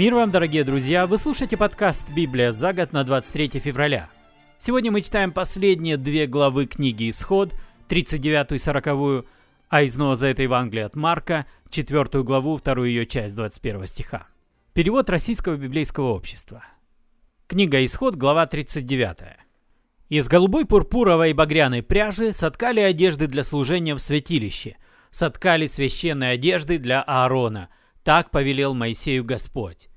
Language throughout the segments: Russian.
Мир вам, дорогие друзья! Вы слушаете подкаст «Библия за год» на 23 февраля. Сегодня мы читаем последние две главы книги «Исход», 39 и 40, а из Нового Завета Евангелия от Марка, 4 главу, вторую ее часть, 21 стиха. Перевод Российского библейского общества. Книга «Исход», глава 39. Из голубой пурпуровой и багряной пряжи соткали одежды для служения в святилище, соткали священные одежды для Аарона. Так повелел Моисею Господь.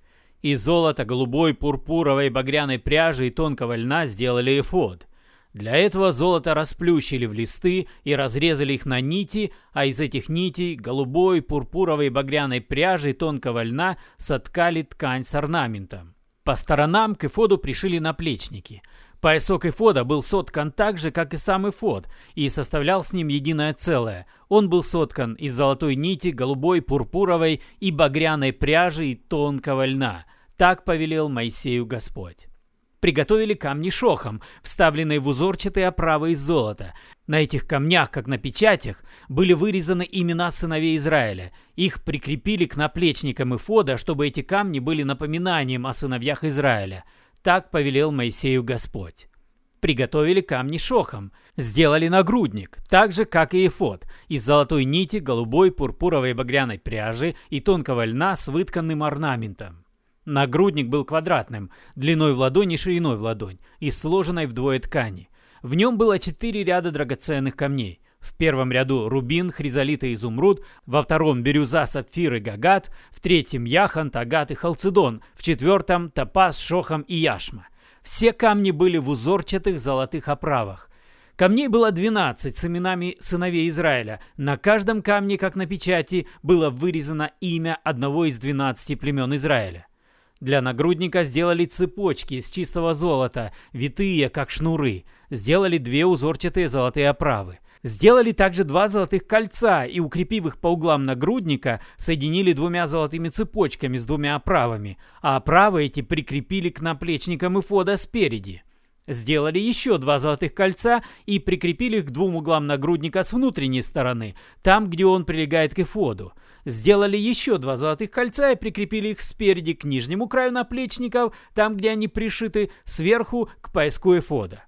Из золота, голубой, пурпуровой, багряной пряжи и тонкого льна сделали эфод. Для этого золото расплющили в листы и разрезали их на нити, а из этих нитей голубой, пурпуровой, багряной пряжи и тонкого льна соткали ткань с орнаментом. По сторонам к эфоду пришили наплечники. Поясок эфода был соткан так же, как и сам эфод, и составлял с ним единое целое. Он был соткан из золотой нити, голубой, пурпуровой и багряной пряжи и тонкого льна – так повелел Моисею Господь. Приготовили камни шохом, вставленные в узорчатые оправы из золота. На этих камнях, как на печатях, были вырезаны имена сыновей Израиля. Их прикрепили к наплечникам Ифода, чтобы эти камни были напоминанием о сыновьях Израиля. Так повелел Моисею Господь. Приготовили камни шохом, сделали нагрудник, так же, как и эфод, из золотой нити, голубой, пурпуровой и багряной пряжи и тонкого льна с вытканным орнаментом. Нагрудник был квадратным, длиной в ладонь и шириной в ладонь, и сложенной вдвое ткани. В нем было четыре ряда драгоценных камней. В первом ряду рубин, хризолит и изумруд, во втором бирюза, сапфир и гагат, в третьем яхонт, агат и халцедон, в четвертом топаз, шохам и яшма. Все камни были в узорчатых золотых оправах. Камней было 12 с именами сыновей Израиля. На каждом камне, как на печати, было вырезано имя одного из 12 племен Израиля. Для нагрудника сделали цепочки из чистого золота, витые, как шнуры. Сделали две узорчатые золотые оправы. Сделали также два золотых кольца и, укрепив их по углам нагрудника, соединили двумя золотыми цепочками с двумя оправами, а оправы эти прикрепили к наплечникам эфода спереди. Сделали еще два золотых кольца и прикрепили их к двум углам нагрудника с внутренней стороны, там, где он прилегает к эфоду сделали еще два золотых кольца и прикрепили их спереди к нижнему краю наплечников, там, где они пришиты, сверху к пояску эфода.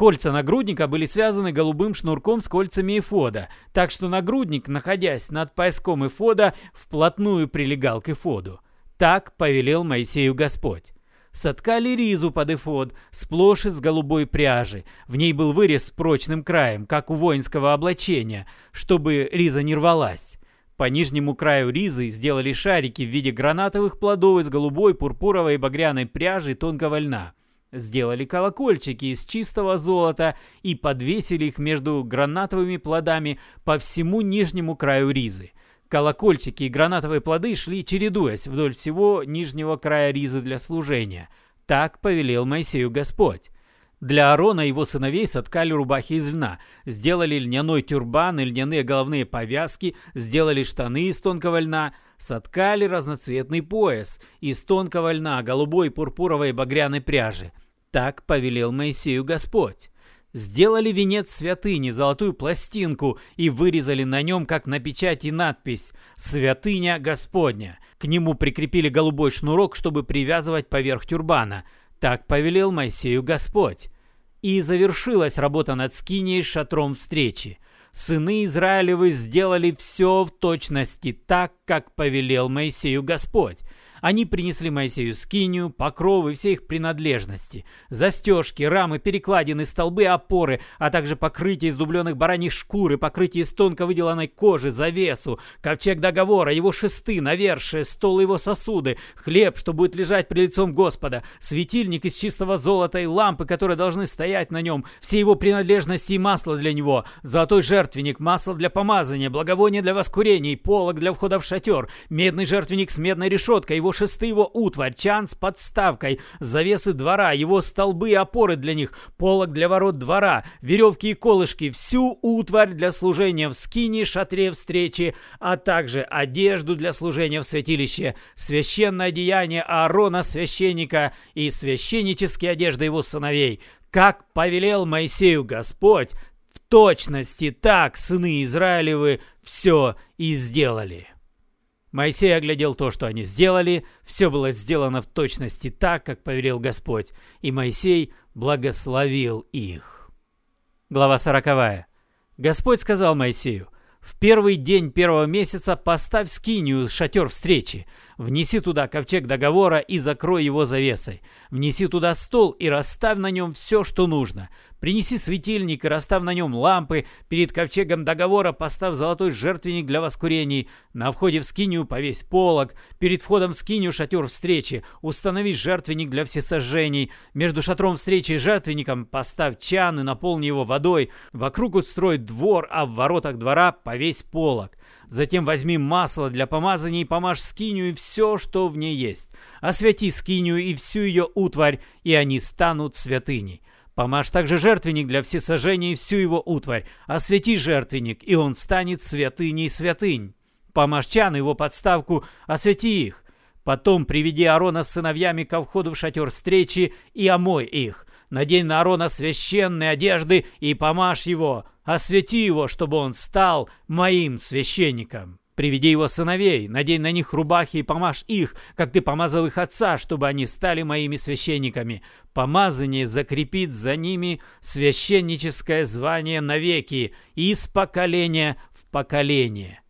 Кольца нагрудника были связаны голубым шнурком с кольцами эфода, так что нагрудник, находясь над пояском эфода, вплотную прилегал к эфоду. Так повелел Моисею Господь. Соткали ризу под эфод, сплошь из голубой пряжи. В ней был вырез с прочным краем, как у воинского облачения, чтобы риза не рвалась. По нижнему краю ризы сделали шарики в виде гранатовых плодов из голубой, пурпуровой и багряной пряжи тонкого льна. Сделали колокольчики из чистого золота и подвесили их между гранатовыми плодами по всему нижнему краю ризы. Колокольчики и гранатовые плоды шли чередуясь вдоль всего нижнего края ризы для служения. Так повелел Моисею Господь. Для Аарона и его сыновей соткали рубахи из льна, сделали льняной тюрбан и льняные головные повязки, сделали штаны из тонкого льна, соткали разноцветный пояс из тонкого льна, голубой, пурпуровой и багряной пряжи. Так повелел Моисею Господь. Сделали венец святыни, золотую пластинку, и вырезали на нем, как на печати, надпись «Святыня Господня». К нему прикрепили голубой шнурок, чтобы привязывать поверх тюрбана – так повелел Моисею Господь. И завершилась работа над скиней шатром встречи. Сыны Израилевы сделали все в точности так, как повелел Моисею Господь. Они принесли Моисею скинию, покровы, все их принадлежности, застежки, рамы, перекладины, столбы, опоры, а также покрытие из дубленых бараньих шкур и покрытие из тонко выделанной кожи, завесу, ковчег договора, его шесты, навершие, стол его сосуды, хлеб, что будет лежать при лицом Господа, светильник из чистого золота и лампы, которые должны стоять на нем, все его принадлежности и масло для него, золотой жертвенник, масло для помазания, благовоние для воскурения, полог для входа в шатер, медный жертвенник с медной решеткой, его его его утварь, чан с подставкой, завесы двора, его столбы и опоры для них, полог для ворот двора, веревки и колышки, всю утварь для служения в скине, шатре встречи, а также одежду для служения в святилище, священное одеяние Аарона священника и священнические одежды его сыновей, как повелел Моисею Господь, в точности так сыны Израилевы все и сделали. Моисей оглядел то, что они сделали, все было сделано в точности так, как повелел Господь, и Моисей благословил их. Глава сороковая. Господь сказал Моисею, «В первый день первого месяца поставь скинию, шатер встречи, внеси туда ковчег договора и закрой его завесой, внеси туда стол и расставь на нем все, что нужно, Принеси светильник и расстав на нем лампы. Перед ковчегом договора поставь золотой жертвенник для воскурений. На входе в скинию повесь полог. Перед входом в скинию шатер встречи. Установи жертвенник для всесожжений. Между шатром встречи и жертвенником поставь чан и наполни его водой. Вокруг устрой двор, а в воротах двора повесь полог. Затем возьми масло для помазания и помажь скинию и все, что в ней есть. Освяти скинию и всю ее утварь, и они станут святыней. Помажь также жертвенник для всесожжения и всю его утварь. Освети жертвенник, и он станет святыней святынь. Помажь чан его подставку, освети их. Потом приведи Аарона с сыновьями ко входу в шатер встречи и омой их. Надень на Аарона священные одежды и помажь его. Освети его, чтобы он стал моим священником. Приведи его сыновей, надень на них рубахи и помажь их, как ты помазал их отца, чтобы они стали моими священниками. Помазание закрепит за ними священническое звание навеки, из поколения в поколение».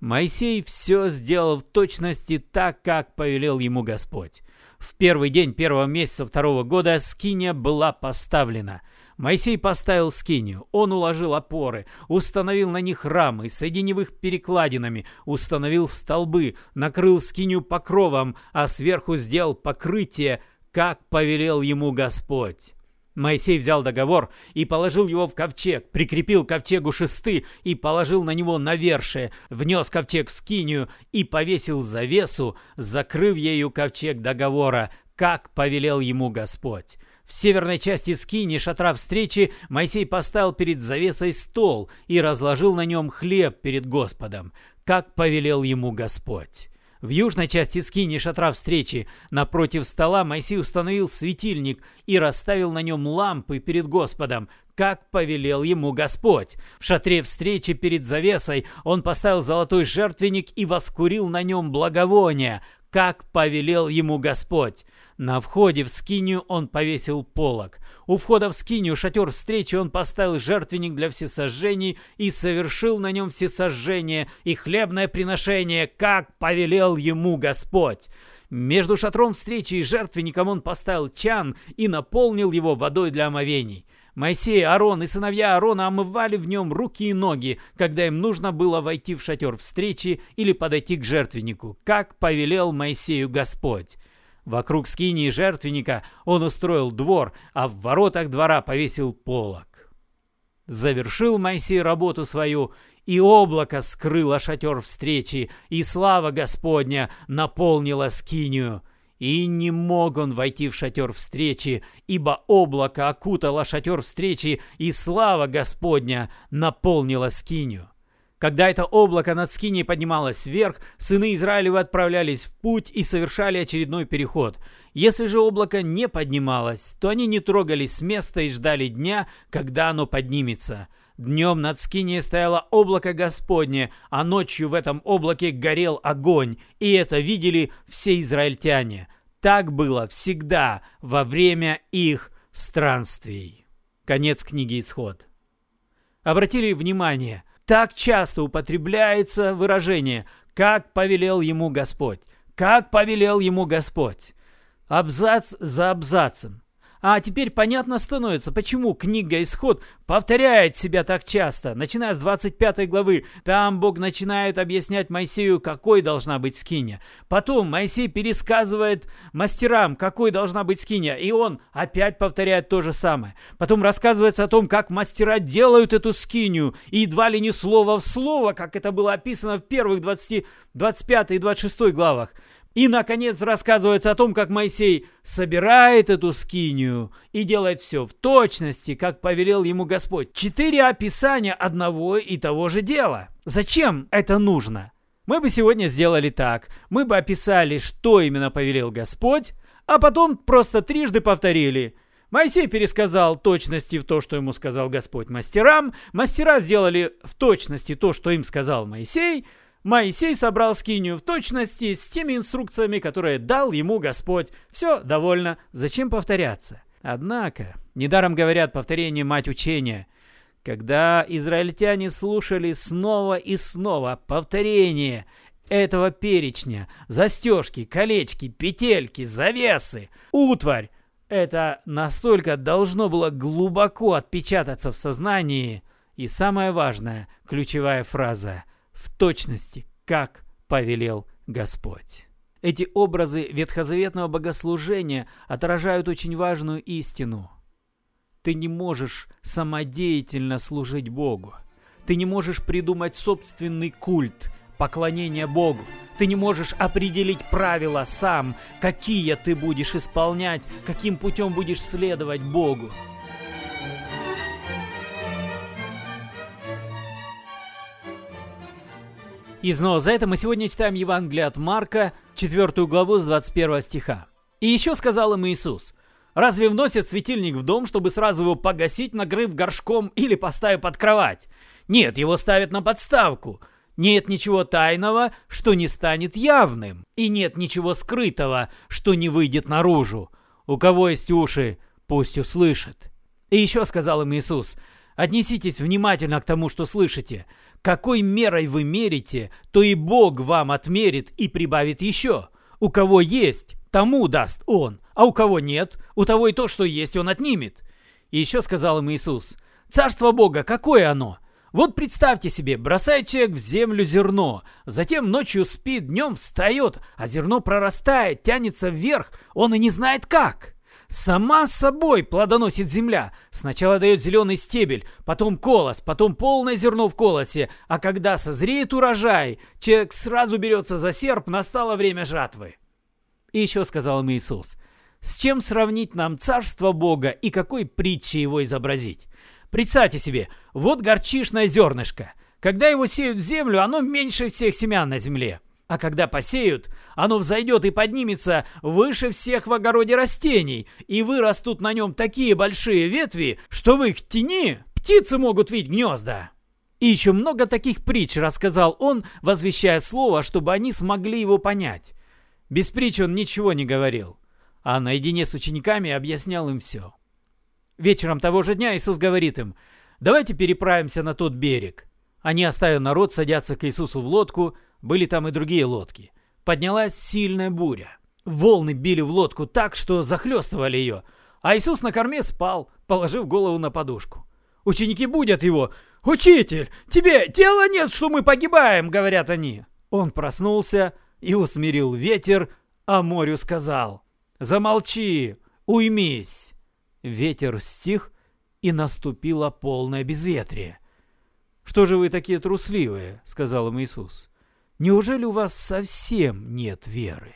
Моисей все сделал в точности так, как повелел ему Господь. В первый день первого месяца второго года скиния была поставлена – Моисей поставил скинию, он уложил опоры, установил на них рамы, соединив их перекладинами, установил столбы, накрыл скинию покровом, а сверху сделал покрытие, как повелел ему Господь. Моисей взял договор и положил его в ковчег, прикрепил ковчегу шесты и положил на него навершие, внес ковчег в скинию и повесил завесу, закрыв ею ковчег договора, как повелел ему Господь. В северной части скини шатра встречи Моисей поставил перед завесой стол и разложил на нем хлеб перед Господом, как повелел ему Господь. В южной части скини шатра встречи напротив стола Моисей установил светильник и расставил на нем лампы перед Господом, как повелел ему Господь. В шатре встречи перед завесой он поставил золотой жертвенник и воскурил на нем благовония, как повелел ему Господь. На входе в скинию он повесил полог. У входа в скинию шатер встречи он поставил жертвенник для всесожжений и совершил на нем всесожжение и хлебное приношение, как повелел ему Господь. Между шатром встречи и жертвенником он поставил чан и наполнил его водой для омовений. Моисей, Аарон и сыновья Аарона омывали в нем руки и ноги, когда им нужно было войти в шатер встречи или подойти к жертвеннику, как повелел Моисею Господь. Вокруг скинии жертвенника он устроил двор, а в воротах двора повесил полог. Завершил Моисей работу свою, и облако скрыло шатер встречи, и слава Господня наполнила скинию. И не мог он войти в шатер встречи, ибо облако окутало шатер встречи, и слава Господня наполнила скинию. Когда это облако над Скиней поднималось вверх, сыны Израилевы отправлялись в путь и совершали очередной переход. Если же облако не поднималось, то они не трогались с места и ждали дня, когда оно поднимется. Днем над Скинией стояло облако Господне, а ночью в этом облаке горел огонь, и это видели все израильтяне. Так было всегда во время их странствий. Конец книги «Исход». Обратили внимание – так часто употребляется выражение «как повелел ему Господь», «как повелел ему Господь». Абзац за абзацем. А теперь понятно становится, почему книга «Исход» повторяет себя так часто. Начиная с 25 главы, там Бог начинает объяснять Моисею, какой должна быть скиня. Потом Моисей пересказывает мастерам, какой должна быть скиня, и он опять повторяет то же самое. Потом рассказывается о том, как мастера делают эту скинию, и едва ли не слово в слово, как это было описано в первых 20, 25 и 26 главах. И, наконец, рассказывается о том, как Моисей собирает эту скинию и делает все в точности, как повелел ему Господь. Четыре описания одного и того же дела. Зачем это нужно? Мы бы сегодня сделали так. Мы бы описали, что именно повелел Господь, а потом просто трижды повторили. Моисей пересказал точности в то, что ему сказал Господь мастерам. Мастера сделали в точности то, что им сказал Моисей – Моисей собрал скинию в точности с теми инструкциями, которые дал ему Господь. Все, довольно. Зачем повторяться? Однако, недаром говорят повторение мать учения. Когда израильтяне слушали снова и снова повторение этого перечня, застежки, колечки, петельки, завесы, утварь, это настолько должно было глубоко отпечататься в сознании. И самое важное, ключевая фраза «в точности, как повелел Господь». Эти образы ветхозаветного богослужения отражают очень важную истину. Ты не можешь самодеятельно служить Богу. Ты не можешь придумать собственный культ поклонения Богу. Ты не можешь определить правила сам, какие ты будешь исполнять, каким путем будешь следовать Богу. И снова за это мы сегодня читаем Евангелие от Марка, 4 главу с 21 стиха. «И еще сказал им Иисус, разве вносят светильник в дом, чтобы сразу его погасить, накрыв горшком или поставив под кровать? Нет, его ставят на подставку. Нет ничего тайного, что не станет явным, и нет ничего скрытого, что не выйдет наружу. У кого есть уши, пусть услышит». И еще сказал им Иисус, «Отнеситесь внимательно к тому, что слышите. Какой мерой вы мерите, то и Бог вам отмерит и прибавит еще. У кого есть, тому даст Он, а у кого нет, у того и то, что есть, Он отнимет. И еще сказал им Иисус, «Царство Бога, какое оно? Вот представьте себе, бросает человек в землю зерно, затем ночью спит, днем встает, а зерно прорастает, тянется вверх, он и не знает как». Сама собой плодоносит земля. Сначала дает зеленый стебель, потом колос, потом полное зерно в колосе. А когда созреет урожай, человек сразу берется за серп, настало время жатвы. И еще сказал им Иисус, с чем сравнить нам царство Бога и какой притчей его изобразить? Представьте себе, вот горчишное зернышко. Когда его сеют в землю, оно меньше всех семян на земле. А когда посеют, оно взойдет и поднимется выше всех в огороде растений, и вырастут на нем такие большие ветви, что в их тени птицы могут видеть гнезда. И еще много таких притч рассказал он, возвещая слово, чтобы они смогли его понять. Без притч он ничего не говорил, а наедине с учениками объяснял им все. Вечером того же дня Иисус говорит им, «Давайте переправимся на тот берег». Они, оставив народ, садятся к Иисусу в лодку – были там и другие лодки. Поднялась сильная буря. Волны били в лодку так, что захлестывали ее. А Иисус на корме спал, положив голову на подушку. Ученики будят его. «Учитель, тебе дела нет, что мы погибаем!» — говорят они. Он проснулся и усмирил ветер, а морю сказал. «Замолчи, уймись!» Ветер стих, и наступило полное безветрие. «Что же вы такие трусливые?» — сказал им Иисус. Неужели у вас совсем нет веры?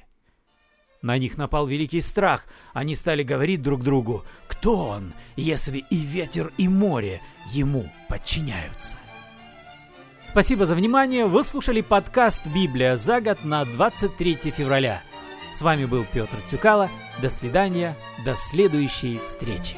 На них напал великий страх. Они стали говорить друг другу, кто он, если и ветер, и море ему подчиняются. Спасибо за внимание. Вы слушали подкаст «Библия за год» на 23 февраля. С вами был Петр Цюкало. До свидания. До следующей встречи.